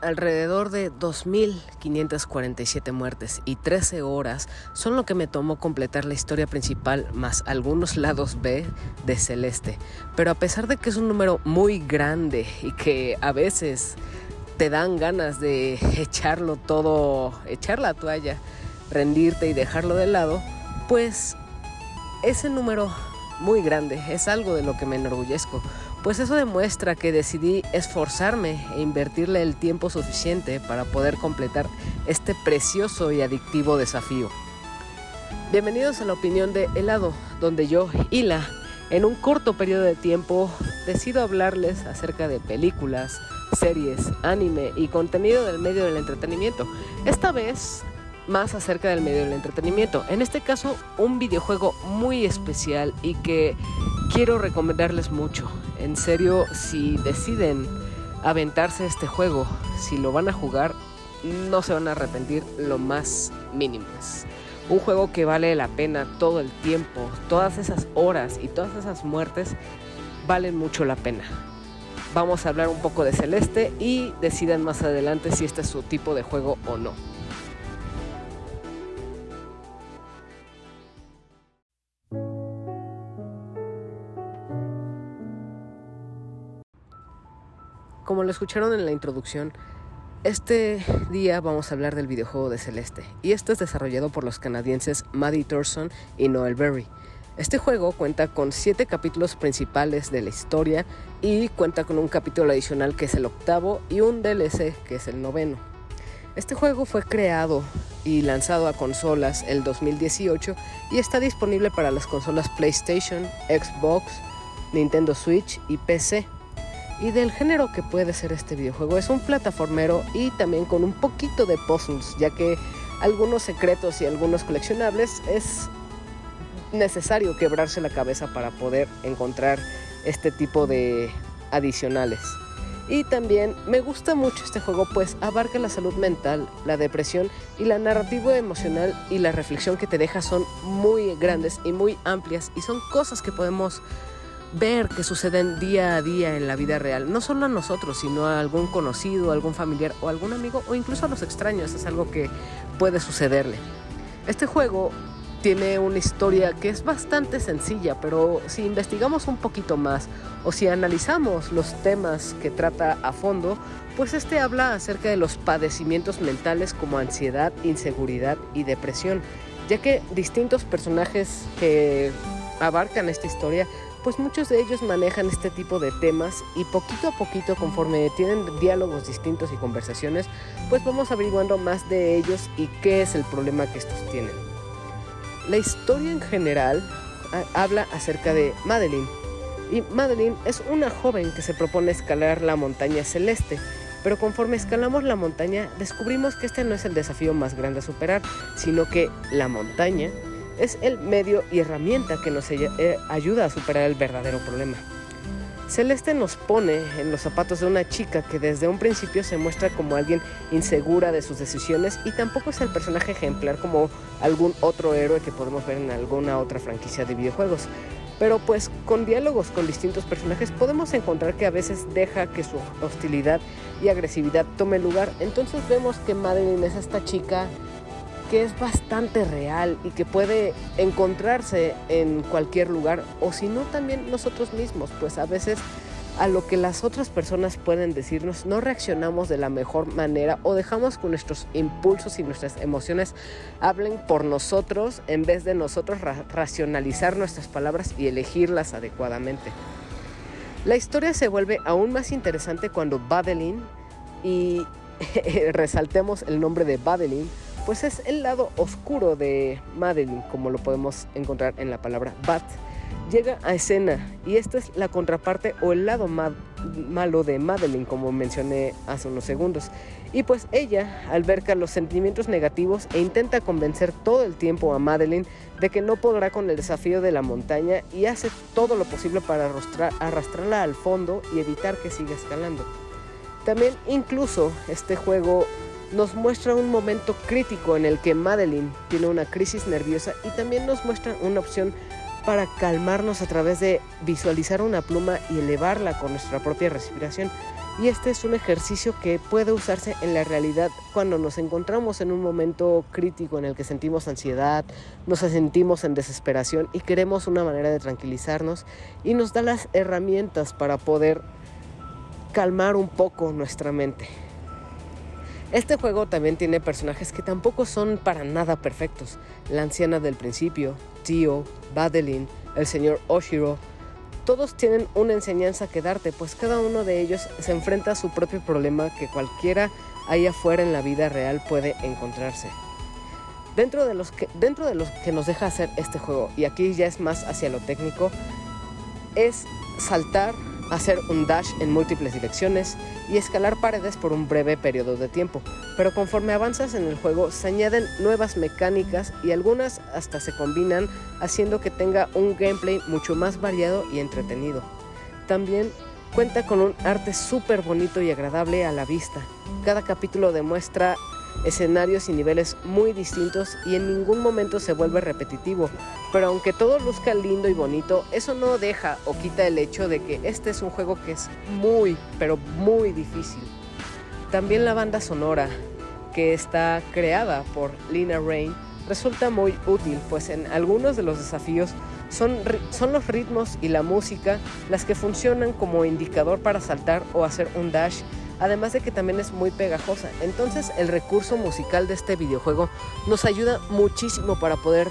Alrededor de 2.547 muertes y 13 horas son lo que me tomó completar la historia principal más algunos lados B de Celeste. Pero a pesar de que es un número muy grande y que a veces te dan ganas de echarlo todo, echar la toalla, rendirte y dejarlo de lado, pues ese número muy grande es algo de lo que me enorgullezco pues eso demuestra que decidí esforzarme e invertirle el tiempo suficiente para poder completar este precioso y adictivo desafío. Bienvenidos a la opinión de Helado, donde yo, Hila, en un corto periodo de tiempo decido hablarles acerca de películas, series, anime y contenido del medio del entretenimiento. Esta vez más acerca del medio del entretenimiento. En este caso, un videojuego muy especial y que quiero recomendarles mucho. En serio, si deciden aventarse este juego, si lo van a jugar, no se van a arrepentir lo más mínimo. Un juego que vale la pena todo el tiempo, todas esas horas y todas esas muertes valen mucho la pena. Vamos a hablar un poco de Celeste y decidan más adelante si este es su tipo de juego o no. Como lo escucharon en la introducción, este día vamos a hablar del videojuego de Celeste, y esto es desarrollado por los canadienses Maddie Thorson y Noel Berry. Este juego cuenta con 7 capítulos principales de la historia y cuenta con un capítulo adicional que es el octavo y un DLC que es el noveno. Este juego fue creado y lanzado a consolas el 2018 y está disponible para las consolas PlayStation, Xbox, Nintendo Switch y PC y del género que puede ser este videojuego. Es un plataformero y también con un poquito de puzzles, ya que algunos secretos y algunos coleccionables es necesario quebrarse la cabeza para poder encontrar este tipo de adicionales. Y también me gusta mucho este juego pues abarca la salud mental, la depresión y la narrativa emocional y la reflexión que te deja son muy grandes y muy amplias y son cosas que podemos ver que suceden día a día en la vida real, no solo a nosotros, sino a algún conocido, algún familiar o algún amigo o incluso a los extraños, es algo que puede sucederle. Este juego tiene una historia que es bastante sencilla, pero si investigamos un poquito más o si analizamos los temas que trata a fondo, pues este habla acerca de los padecimientos mentales como ansiedad, inseguridad y depresión, ya que distintos personajes que abarcan esta historia pues muchos de ellos manejan este tipo de temas y poquito a poquito conforme tienen diálogos distintos y conversaciones, pues vamos averiguando más de ellos y qué es el problema que estos tienen. La historia en general ah, habla acerca de Madeline. Y Madeline es una joven que se propone escalar la montaña celeste, pero conforme escalamos la montaña descubrimos que este no es el desafío más grande a superar, sino que la montaña es el medio y herramienta que nos eh, ayuda a superar el verdadero problema. Celeste nos pone en los zapatos de una chica que desde un principio se muestra como alguien insegura de sus decisiones y tampoco es el personaje ejemplar como algún otro héroe que podemos ver en alguna otra franquicia de videojuegos. Pero pues con diálogos con distintos personajes podemos encontrar que a veces deja que su hostilidad y agresividad tome lugar. Entonces vemos que Madeline es esta chica que es bastante real y que puede encontrarse en cualquier lugar o si no también nosotros mismos, pues a veces a lo que las otras personas pueden decirnos no reaccionamos de la mejor manera o dejamos que nuestros impulsos y nuestras emociones hablen por nosotros en vez de nosotros racionalizar nuestras palabras y elegirlas adecuadamente. La historia se vuelve aún más interesante cuando Badeline, y resaltemos el nombre de Badeline, pues es el lado oscuro de Madeline, como lo podemos encontrar en la palabra Bat. Llega a escena y esta es la contraparte o el lado malo de Madeline, como mencioné hace unos segundos. Y pues ella alberca los sentimientos negativos e intenta convencer todo el tiempo a Madeline de que no podrá con el desafío de la montaña y hace todo lo posible para arrastrarla al fondo y evitar que siga escalando. También incluso este juego nos muestra un momento crítico en el que Madeline tiene una crisis nerviosa y también nos muestra una opción para calmarnos a través de visualizar una pluma y elevarla con nuestra propia respiración. y este es un ejercicio que puede usarse en la realidad cuando nos encontramos en un momento crítico en el que sentimos ansiedad, nos sentimos en desesperación y queremos una manera de tranquilizarnos y nos da las herramientas para poder calmar un poco nuestra mente. Este juego también tiene personajes que tampoco son para nada perfectos. La anciana del principio, Tio, Badeline, el señor Oshiro, todos tienen una enseñanza que darte, pues cada uno de ellos se enfrenta a su propio problema que cualquiera allá afuera en la vida real puede encontrarse. Dentro de, los que, dentro de los que nos deja hacer este juego, y aquí ya es más hacia lo técnico, es saltar hacer un dash en múltiples direcciones y escalar paredes por un breve periodo de tiempo. Pero conforme avanzas en el juego se añaden nuevas mecánicas y algunas hasta se combinan haciendo que tenga un gameplay mucho más variado y entretenido. También cuenta con un arte súper bonito y agradable a la vista. Cada capítulo demuestra escenarios y niveles muy distintos y en ningún momento se vuelve repetitivo. Pero aunque todo luzca lindo y bonito, eso no deja o quita el hecho de que este es un juego que es muy, pero muy difícil. También la banda sonora, que está creada por Lina Rain, resulta muy útil, pues en algunos de los desafíos son, son los ritmos y la música las que funcionan como indicador para saltar o hacer un dash además de que también es muy pegajosa. Entonces el recurso musical de este videojuego nos ayuda muchísimo para poder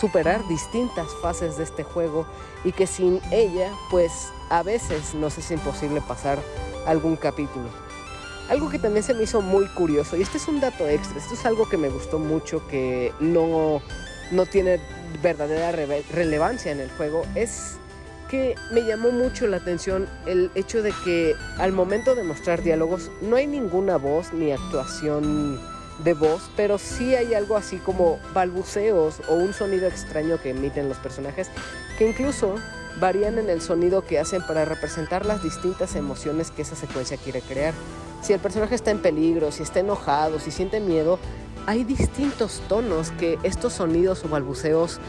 superar distintas fases de este juego y que sin ella pues a veces nos es imposible pasar algún capítulo. Algo que también se me hizo muy curioso, y este es un dato extra, esto es algo que me gustó mucho, que no, no tiene verdadera relevancia en el juego, es me llamó mucho la atención el hecho de que al momento de mostrar diálogos no hay ninguna voz ni actuación de voz, pero sí hay algo así como balbuceos o un sonido extraño que emiten los personajes que incluso varían en el sonido que hacen para representar las distintas emociones que esa secuencia quiere crear. Si el personaje está en peligro, si está enojado, si siente miedo, hay distintos tonos que estos sonidos o balbuceos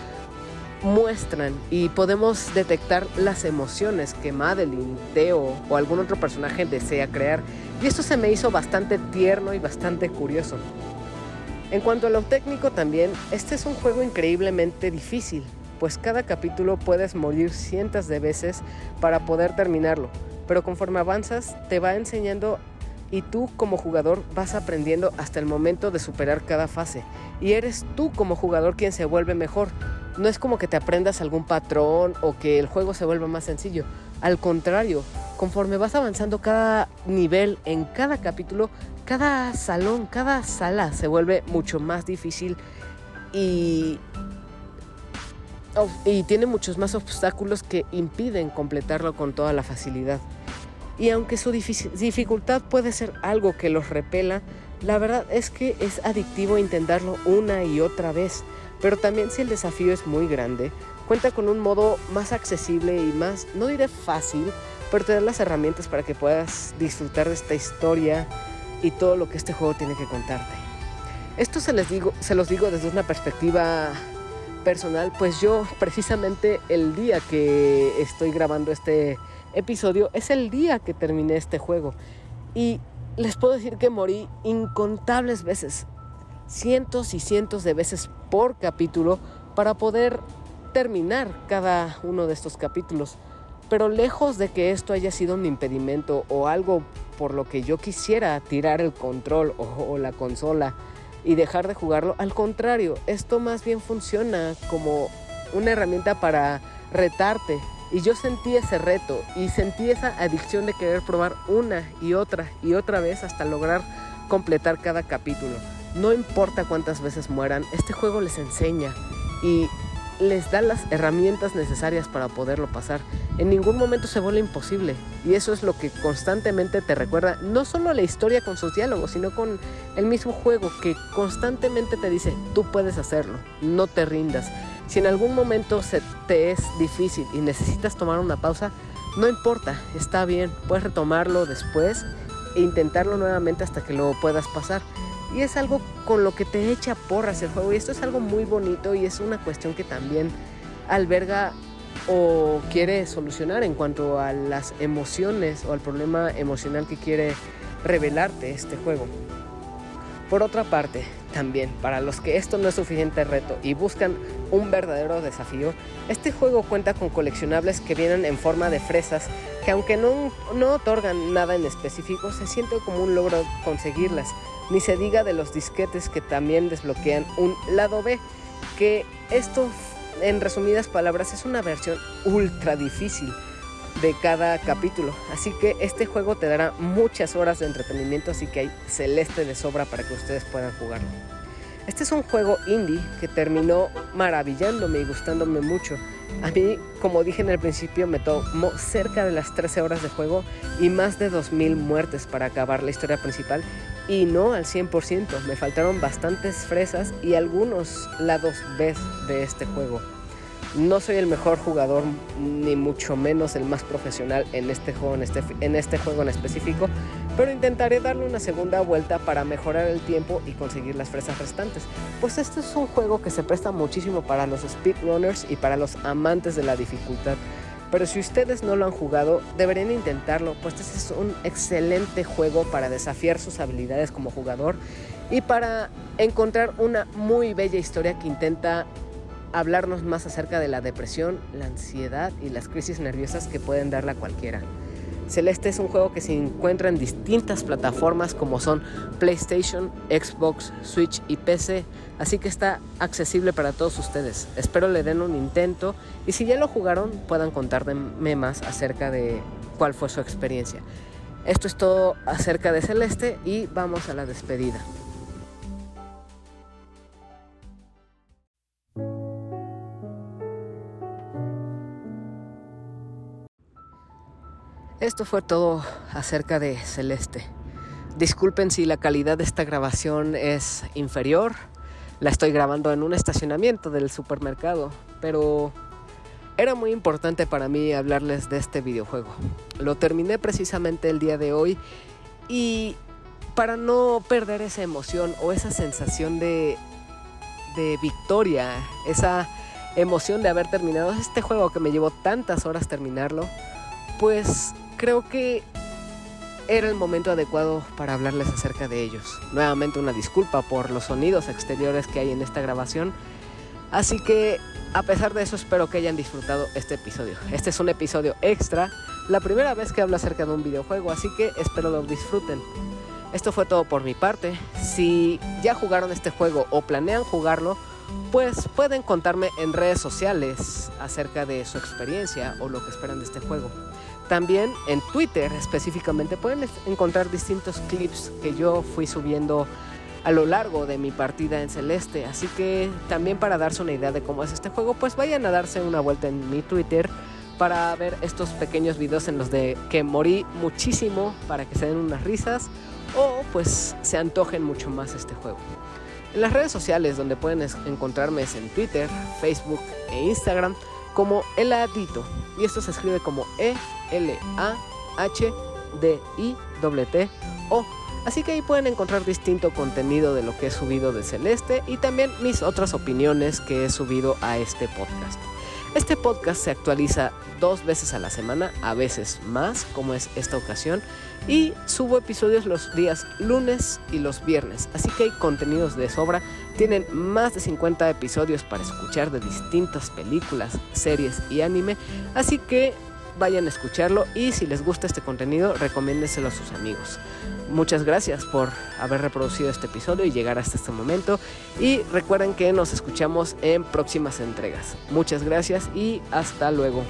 muestran y podemos detectar las emociones que Madeline, Theo o algún otro personaje desea crear. Y esto se me hizo bastante tierno y bastante curioso. En cuanto a lo técnico también, este es un juego increíblemente difícil, pues cada capítulo puedes morir cientos de veces para poder terminarlo, pero conforme avanzas te va enseñando y tú como jugador vas aprendiendo hasta el momento de superar cada fase. Y eres tú como jugador quien se vuelve mejor, no es como que te aprendas algún patrón o que el juego se vuelva más sencillo. Al contrario, conforme vas avanzando cada nivel en cada capítulo, cada salón, cada sala se vuelve mucho más difícil y, tiene muchos más obstáculos que impiden completarlo con toda la facilidad. Y aunque su dificultad puede ser algo que los repela, la verdad es que es adictivo intentarlo una y otra vez. Pero también si el desafío es muy grande, cuenta con un modo más accesible y más, no diré fácil, pero te las herramientas para que puedas disfrutar de esta historia y todo lo que este juego tiene que contarte. Esto se, les digo, se los digo desde una perspectiva personal, pues yo precisamente el día que estoy grabando este episodio es el día que terminé este juego. Y les puedo decir que morí incontables veces cientos y cientos de veces por capítulo para poder terminar cada uno de estos capítulos. Pero lejos de que esto haya sido un impedimento o algo por lo que yo quisiera tirar el control o, la consola y dejar de jugarlo, al contrario, esto más bien funciona como una herramienta para retarte. Y yo sentí ese reto y sentí esa adicción de querer probar una y otra y otra vez hasta lograr completar cada capítulo. No importa cuántas veces mueran, este juego les enseña y les da las herramientas necesarias para poderlo pasar. En ningún momento se vuelve imposible. Y eso es lo que constantemente te recuerda, no solo la historia con sus diálogos, sino con el mismo juego que constantemente te dice, tú puedes hacerlo, no te rindas. Si en algún momento se te es difícil y necesitas tomar una pausa, no importa, está bien, puedes retomarlo después e intentarlo nuevamente hasta que lo puedas pasar. Y es algo con lo que te echa porras el juego. Y esto es algo muy bonito y es una cuestión que también alberga o quiere solucionar en cuanto a las emociones o al problema emocional que quiere revelarte este juego. Por otra parte, también para los que esto no es suficiente reto y buscan un verdadero desafío, este juego cuenta con coleccionables que vienen en forma de fresas que aunque no, no otorgan nada en específico, se siente como un logro conseguirlas. Ni se diga de los disquetes que también desbloquean un lado B, que esto en resumidas palabras es una versión ultra difícil de cada capítulo. Así que este juego te dará muchas horas de entretenimiento, así que hay celeste de sobra para que ustedes puedan jugarlo. Este es un juego indie que terminó maravillándome y gustándome mucho. A mí, como dije en el principio, me tomó cerca de las 13 horas de juego y más de 2.000 muertes para acabar la historia principal. Y no al 100%, me faltaron bastantes fresas y algunos lados B de este juego. No soy el mejor jugador, ni mucho menos el más profesional en este juego en este, en este juego en específico, pero intentaré darle una segunda vuelta para mejorar el tiempo y conseguir las fresas restantes. Pues este es un juego que se presta muchísimo para los speedrunners y para los amantes de la dificultad. Pero si ustedes no lo han jugado, deberían intentarlo, pues este es un excelente juego para desafiar sus habilidades como jugador y para encontrar una muy bella historia que intenta hablarnos más acerca de la depresión, la ansiedad y las crisis nerviosas que pueden darla cualquiera. Celeste es un juego que se encuentra en distintas plataformas como son PlayStation, Xbox, Switch y PC, así que está accesible para todos ustedes. Espero le den un intento y si ya lo jugaron puedan contarme más acerca de cuál fue su experiencia. Esto es todo acerca de Celeste y vamos a la despedida. Esto fue todo acerca de Celeste. Disculpen si la calidad de esta grabación es inferior. La estoy grabando en un estacionamiento del supermercado, pero era muy importante para mí hablarles de este videojuego. Lo terminé precisamente el día de hoy y para no perder esa emoción o esa sensación de, de victoria, esa emoción de haber terminado este juego que me llevó tantas horas terminarlo, pues creo que era el momento adecuado para hablarles acerca de ellos. Nuevamente una disculpa por los sonidos exteriores que hay en esta grabación. Así que a pesar de eso espero que hayan disfrutado este episodio. Este es un episodio extra, la primera vez que hablo acerca de un videojuego, así que espero lo disfruten. Esto fue todo por mi parte. Si ya jugaron este juego o planean jugarlo, pues pueden contarme en redes sociales acerca de su experiencia o lo que esperan de este juego. También en Twitter específicamente pueden encontrar distintos clips que yo fui subiendo a lo largo de mi partida en Celeste. Así que también para darse una idea de cómo es este juego, pues vayan a darse una vuelta en mi Twitter para ver estos pequeños videos en los de que morí muchísimo para que se den unas risas o pues se antojen mucho más este juego. En las redes sociales donde pueden encontrarme es en Twitter, Facebook e Instagram como Eladito. Y esto se escribe como E-L-A-H-D-I-T-O. Así que ahí pueden encontrar distinto contenido de lo que he subido de Celeste y también mis otras opiniones que he subido a este podcast. Este podcast se actualiza dos veces a la semana, a veces más, como es esta ocasión, y subo episodios los días lunes y los viernes, así que hay contenidos de sobra. Tienen más de 50 episodios para escuchar de distintas películas, series y anime, así que vayan a escucharlo y si les gusta este contenido, recomiéndenselo a sus amigos. Muchas gracias por haber reproducido este episodio y llegar hasta este momento. Y recuerden que nos escuchamos en próximas entregas. Muchas gracias y hasta luego.